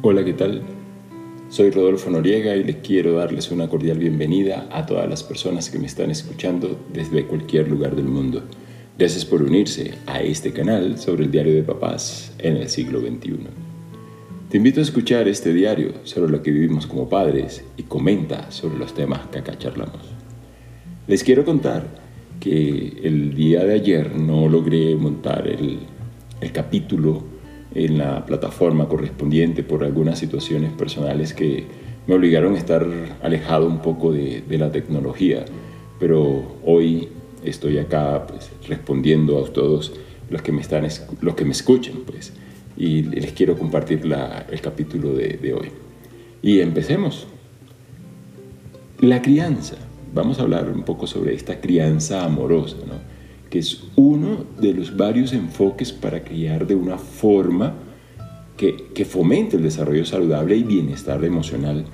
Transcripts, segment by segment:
Hola, ¿qué tal? Soy Rodolfo Noriega y les quiero darles una cordial bienvenida a todas las personas que me están escuchando desde cualquier lugar del mundo. Gracias por unirse a este canal sobre el diario de papás en el siglo XXI. Te invito a escuchar este diario sobre lo que vivimos como padres y comenta sobre los temas que acá charlamos. Les quiero contar que el día de ayer no logré montar el, el capítulo en la plataforma correspondiente por algunas situaciones personales que me obligaron a estar alejado un poco de, la tecnología. Pero hoy estoy acá pues, respondiendo a todos los que me, están, los que me escuchan pues, y les quiero compartir el capítulo de, de hoy. Y empecemos. La crianza. Vamos a hablar un poco sobre esta crianza amorosa, ¿no? Que es uno de los varios enfoques para criar de una forma que, que fomente el desarrollo saludable y bienestar emocional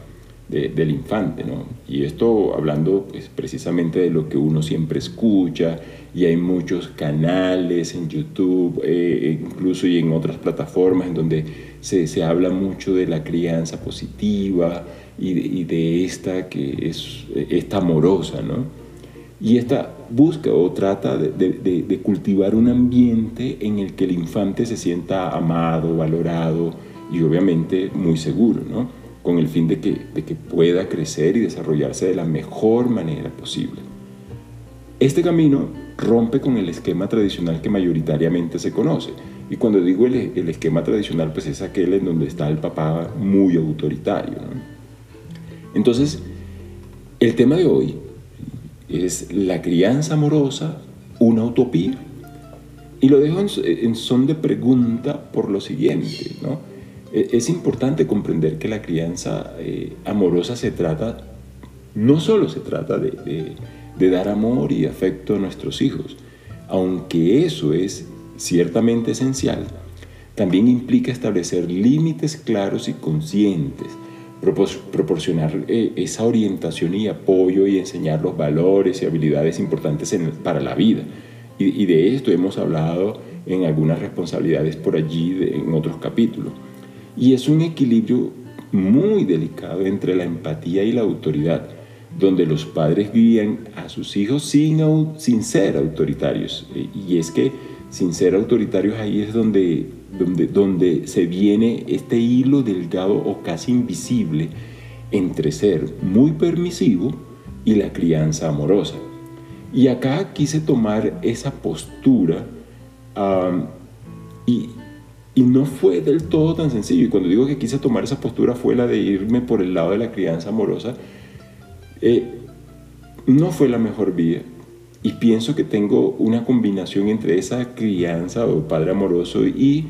del infante. ¿no? Y esto hablando pues, precisamente de lo que uno siempre escucha, y hay muchos canales en YouTube, eh, incluso y en otras plataformas, en donde se, se habla mucho de la crianza positiva y de, y de esta que es esta amorosa, ¿no? Y esta busca o trata de, cultivar un ambiente en el que el infante se sienta amado, valorado y obviamente muy seguro, ¿no? con el fin de que, pueda crecer y desarrollarse de la mejor manera posible. Este camino rompe con el esquema tradicional que mayoritariamente se conoce. Y cuando digo el, el esquema tradicional, pues es aquel en donde está el papá muy autoritario. Entonces, el tema de hoy es la crianza amorosa una utopía? Y lo dejo en, son de pregunta por lo siguiente, ¿no? E, es importante comprender que la crianza eh, amorosa se trata, no solo se trata de, de dar amor y afecto a nuestros hijos, aunque eso es ciertamente esencial, también implica establecer límites claros y conscientes proporcionar eh, esa orientación y apoyo y enseñar los valores y habilidades importantes para la vida. Y, de esto hemos hablado en algunas responsabilidades por allí en otros capítulos. Y es un equilibrio muy delicado entre la empatía y la autoridad, donde los padres guían a sus hijos sin, sin ser autoritarios. Y es que sin ser autoritarios ahí es donde donde, donde se viene este hilo delgado o casi invisible entre ser muy permisivo y la crianza amorosa. Y acá quise tomar esa postura y, y, no fue del todo tan sencillo. Y cuando digo que quise tomar esa postura fue la de irme por el lado de la crianza amorosa. Eh, no fue la mejor vía. Y pienso que tengo una combinación entre esa crianza o padre amoroso y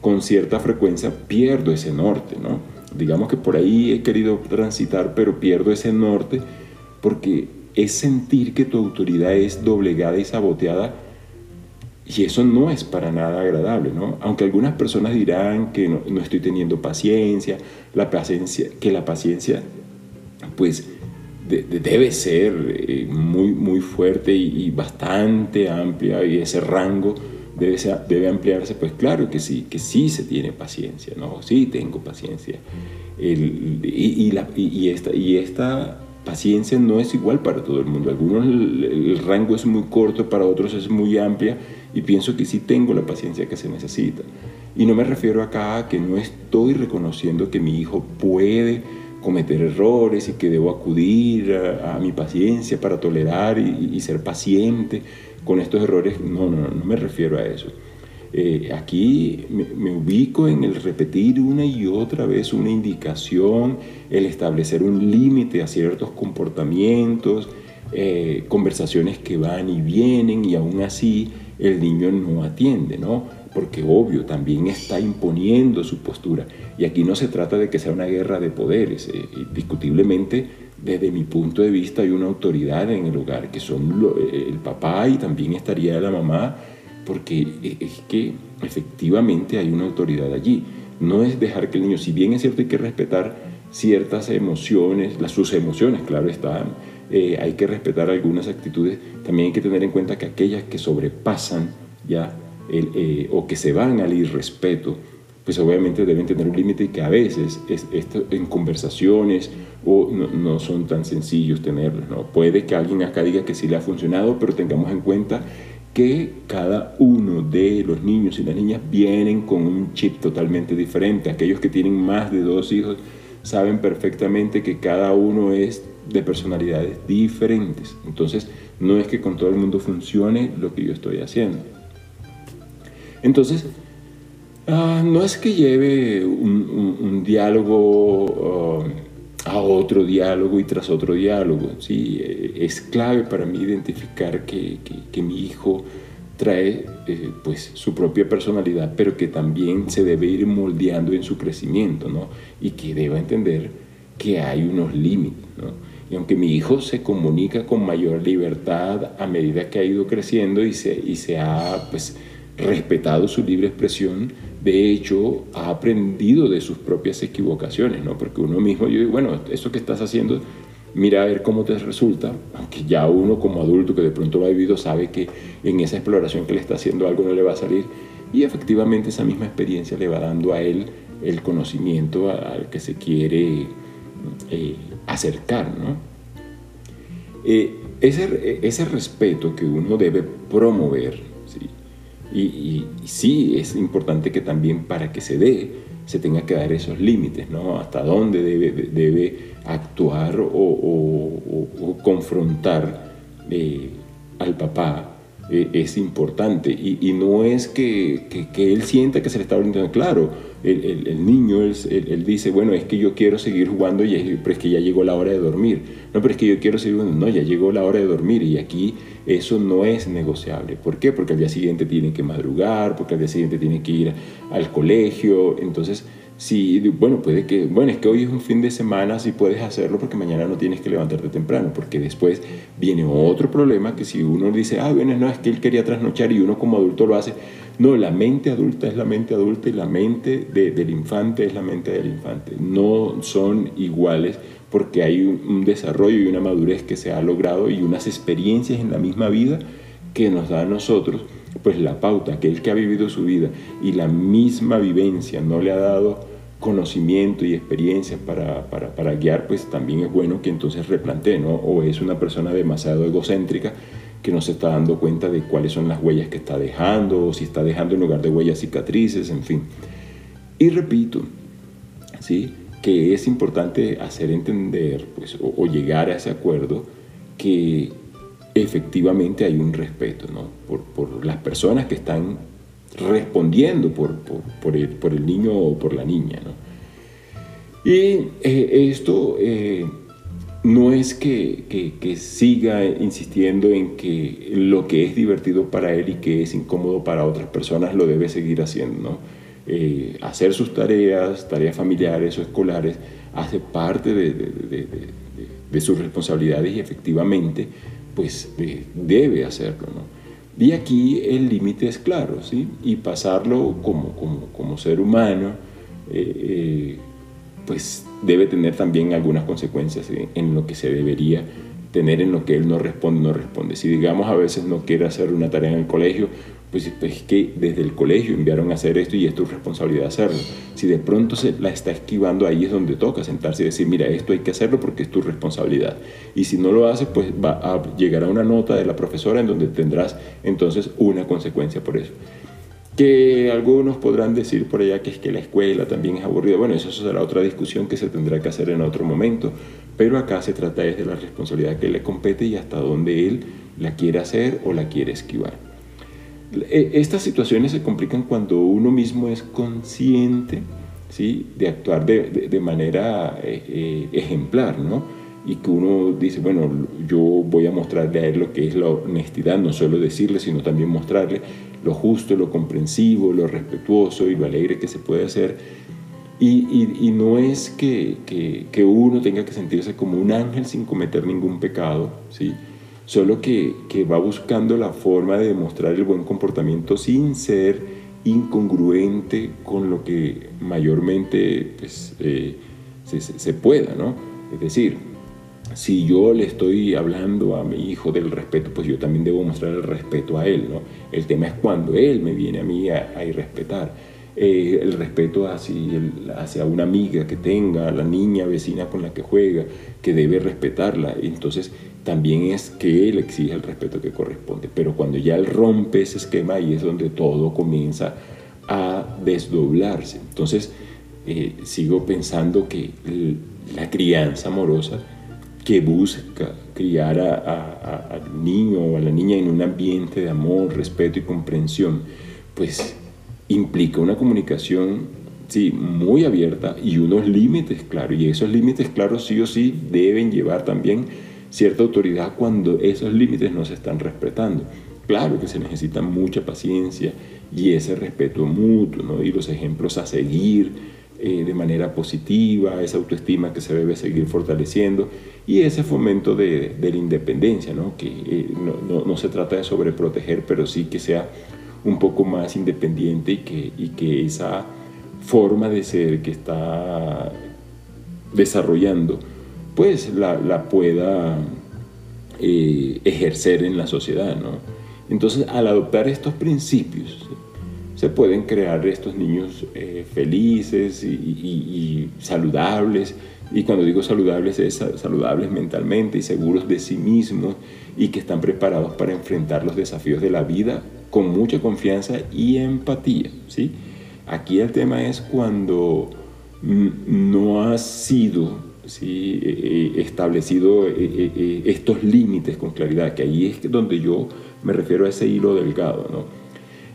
con cierta frecuencia pierdo ese norte, ¿no? Digamos que por ahí he querido transitar, pero pierdo ese norte porque es sentir que tu autoridad es doblegada y saboteada y eso no es para nada agradable, ¿no? Aunque algunas personas dirán que no, estoy teniendo paciencia, la paciencia, que la paciencia, pues, debe ser eh, muy, muy fuerte y, bastante amplia y ese rango debe, ampliarse, pues claro que sí, que sí se tiene paciencia, ¿no? Sí tengo paciencia. y, esta, paciencia no es igual para todo el mundo. Algunos el, rango es muy corto, para otros es muy amplia y pienso que sí tengo la paciencia que se necesita. Y no me refiero acá a que no estoy reconociendo que mi hijo puede cometer errores y que debo acudir a, mi paciencia para tolerar y ser paciente con estos errores, no, no, no me refiero a eso. Eh, aquí me, ubico en el repetir una y otra vez una indicación, el establecer un límite a ciertos comportamientos, eh, conversaciones que van y vienen y aún así el niño no atiende, ¿no? Porque obvio, también está imponiendo su postura. Y aquí no se trata de que sea una guerra de poderes. Eh, discutiblemente desde mi punto de vista hay una autoridad en el hogar, que son eh, el papá y también estaría la mamá, porque e, es que efectivamente hay una autoridad allí. No es dejar que el niño, si bien es cierto hay que respetar ciertas emociones, las, sus emociones, claro están, eh, hay que respetar algunas actitudes, también hay que tener en cuenta que aquellas que sobrepasan ya el, eh, o que se van al irrespeto, pues obviamente deben tener un límite y que a veces esto, en conversaciones o no, son tan sencillos tenerlos. ¿no? Puede que alguien acá diga que sí le ha funcionado, pero tengamos en cuenta que cada uno de los niños y las niñas vienen con un chip totalmente diferente. Aquellos que tienen más de dos hijos saben perfectamente que cada uno es de personalidades diferentes. Entonces, no es que con todo el mundo funcione lo que yo estoy haciendo. Entonces, Ah, no es que lleve un, diálogo ah, a otro diálogo y tras otro diálogo. ¿sí? Eh, es clave para mí identificar que, mi hijo trae eh, pues, su propia personalidad, pero que también se debe ir moldeando en su crecimiento ¿no? y que deba entender que hay unos límites. ¿no? Y aunque mi hijo se comunica con mayor libertad a medida que ha ido creciendo y se, y se ha pues, respetado su libre expresión, de hecho, ha aprendido de sus propias equivocaciones, ¿no? Porque uno mismo, yo digo, bueno, eso que estás haciendo, mira a ver cómo te resulta, aunque ya uno como adulto que de pronto lo ha vivido sabe que en esa exploración que le está haciendo algo no le va a salir y efectivamente esa misma experiencia le va dando a él el conocimiento al que se quiere eh, acercar, ¿no? Eh, ese, ese respeto que uno debe promover, ¿sí? Y, sí, es importante que también para que se dé, se tenga que dar esos límites, ¿no? Hasta dónde debe, debe actuar o, confrontar eh, al papá eh, es importante. Y, no es que, que, él sienta que se le está brindando, claro, el, el, niño, él, dice, bueno, es que yo quiero seguir jugando, y pero es que ya llegó la hora de dormir. No, pero es que yo quiero seguir jugando, no, ya llegó la hora de dormir y aquí eso no es negociable. ¿Por qué? Porque al día siguiente tienen que madrugar, porque al día siguiente tienen que ir al colegio. Entonces, si, bueno, puede que, bueno, es que hoy es un fin de semana, si puedes hacerlo porque mañana no tienes que levantarte temprano, porque después viene otro problema que si uno dice, ah, bueno, no, es que él quería trasnochar y uno como adulto lo hace. No, la mente adulta es la mente adulta y la mente del infante es la mente del infante. No son iguales porque hay un, desarrollo y una madurez que se ha logrado y unas experiencias en la misma vida que nos da a nosotros pues la pauta, aquel que ha vivido su vida y la misma vivencia no le ha dado conocimiento y experiencia para, para, guiar, pues también es bueno que entonces replantee, ¿no? O es una persona demasiado egocéntrica que no se está dando cuenta de cuáles son las huellas que está dejando, o si está dejando en lugar de huellas cicatrices, en fin. Y repito, ¿sí? que es importante hacer entender pues, o, llegar a ese acuerdo que efectivamente hay un respeto ¿no? por, por, las personas que están respondiendo por, por, el, niño o por la niña. Y eh, esto eh, no es que, siga insistiendo en que lo que es divertido para él y que es incómodo para otras personas lo debe seguir haciendo. Eh, hacer sus tareas, tareas familiares o escolares, hace parte de, sus responsabilidades y efectivamente pues debe hacerlo. Y aquí el límite es claro, ¿sí? y pasarlo como, como, ser humano, eh, eh, pues debe tener también algunas consecuencias en lo que se debería tener en lo que él no responde, no responde. Si digamos a veces no quiere hacer una tarea en el colegio, pues, es pues, que desde el colegio enviaron a hacer esto y es tu responsabilidad hacerlo. Si de pronto se la está esquivando, ahí es donde toca sentarse y decir, mira, esto hay que hacerlo porque es tu responsabilidad. Y si no lo hace, pues va a llegar una nota de la profesora en donde tendrás entonces una consecuencia por eso. Que algunos podrán decir por allá que es que la escuela también es aburrida. Bueno, eso será otra discusión que se tendrá que hacer en otro momento. Pero acá se trata de la responsabilidad que le compete y hasta dónde él la quiere hacer o la quiere esquivar. E, estas situaciones se complican cuando uno mismo es consciente ¿sí? de actuar de, manera eh, eh, ejemplar, ¿no? Y que uno dice, bueno, yo voy a mostrarle a él lo que es la honestidad, no solo decirle, sino también mostrarle lo justo, lo comprensivo, lo respetuoso y lo alegre que se puede hacer. Y, no es que, que, que, uno tenga que sentirse como un ángel sin cometer ningún pecado, ¿sí? solo que, va buscando la forma de demostrar el buen comportamiento sin ser incongruente con lo que mayormente pues, eh, se, pueda, ¿no? Es decir, si yo le estoy hablando a mi hijo del respeto, pues yo también debo mostrar el respeto a él, ¿no? El tema es cuando él me viene a mí a, a irrespetar. eh, el respeto hacia, hacia, una amiga que tenga, la niña vecina con la que juega, que debe respetarla. Entonces también es que él exige el respeto que corresponde. Pero cuando ya él rompe ese esquema, ahí es donde todo comienza a desdoblarse. Entonces eh, sigo pensando que la crianza amorosa que busca criar al niño o a la niña en un ambiente de amor, respeto y comprensión, pues implica una comunicación sí, muy abierta y unos límites claros. Y esos límites claros sí o sí deben llevar también cierta autoridad cuando esos límites no se están respetando. Claro que se necesita mucha paciencia y ese respeto mutuo ¿no? y los ejemplos a seguir eh, de manera positiva, esa autoestima que se debe seguir fortaleciendo y ese fomento de, la independencia, ¿no? que eh, no, no, se trata de sobreproteger, pero sí que sea un poco más independiente y que, y que esa forma de ser que está desarrollando, pues la, la pueda eh, ejercer en la sociedad. ¿no? Entonces, al adoptar estos principios, se pueden crear estos niños eh, felices y, saludables. Y cuando digo saludables, es saludables mentalmente y seguros de sí mismos y que están preparados para enfrentar los desafíos de la vida con mucha confianza y empatía. ¿sí? Aquí el tema es cuando no ha sido ¿sí? Eh, eh, establecido eh, estos límites con claridad, que ahí es donde yo me refiero a ese hilo delgado. ¿no?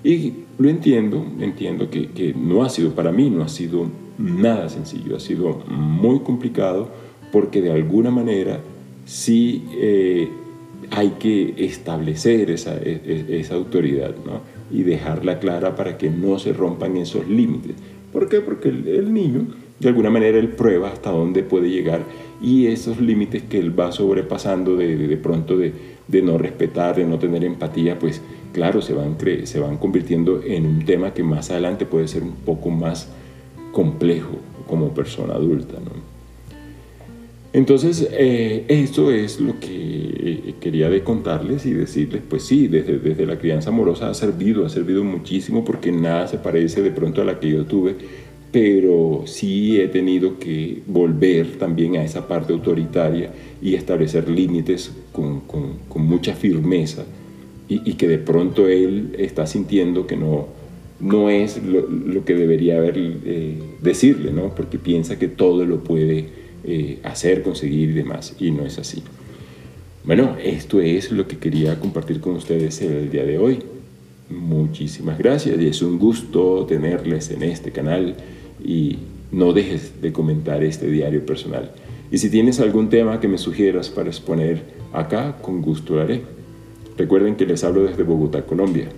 Y lo entiendo, entiendo que, que, no ha sido, para mí no ha sido nada sencillo, ha sido muy complicado porque de alguna manera sí hay que establecer esa, e, e, esa autoridad ¿no? y dejarla clara para que no se rompan esos límites. ¿Por qué? Porque el, niño, de alguna manera, él prueba hasta dónde puede llegar y esos límites que él va sobrepasando de, de, pronto de, de, no respetar, de no tener empatía, pues claro, se van, se van convirtiendo en un tema que más adelante puede ser un poco más complejo como persona adulta. ¿no? Entonces, eh, esto es lo que eh, quería de contarles y decirles, pues sí, desde, desde la crianza amorosa ha servido, ha servido muchísimo porque nada se parece de pronto a la que yo tuve, pero sí he tenido que volver también a esa parte autoritaria y establecer límites con, con, con mucha firmeza y, que de pronto él está sintiendo que no, no es lo, lo que debería haber eh, decirle, ¿no? porque piensa que todo lo puede eh, hacer, conseguir y demás. Y no es así. Bueno, esto es lo que quería compartir con ustedes el día de hoy. Muchísimas gracias y es un gusto tenerles en este canal y no dejes de comentar este diario personal. Y si tienes algún tema que me sugieras para exponer acá, con gusto lo haré. Recuerden que les hablo desde Bogotá, Colombia.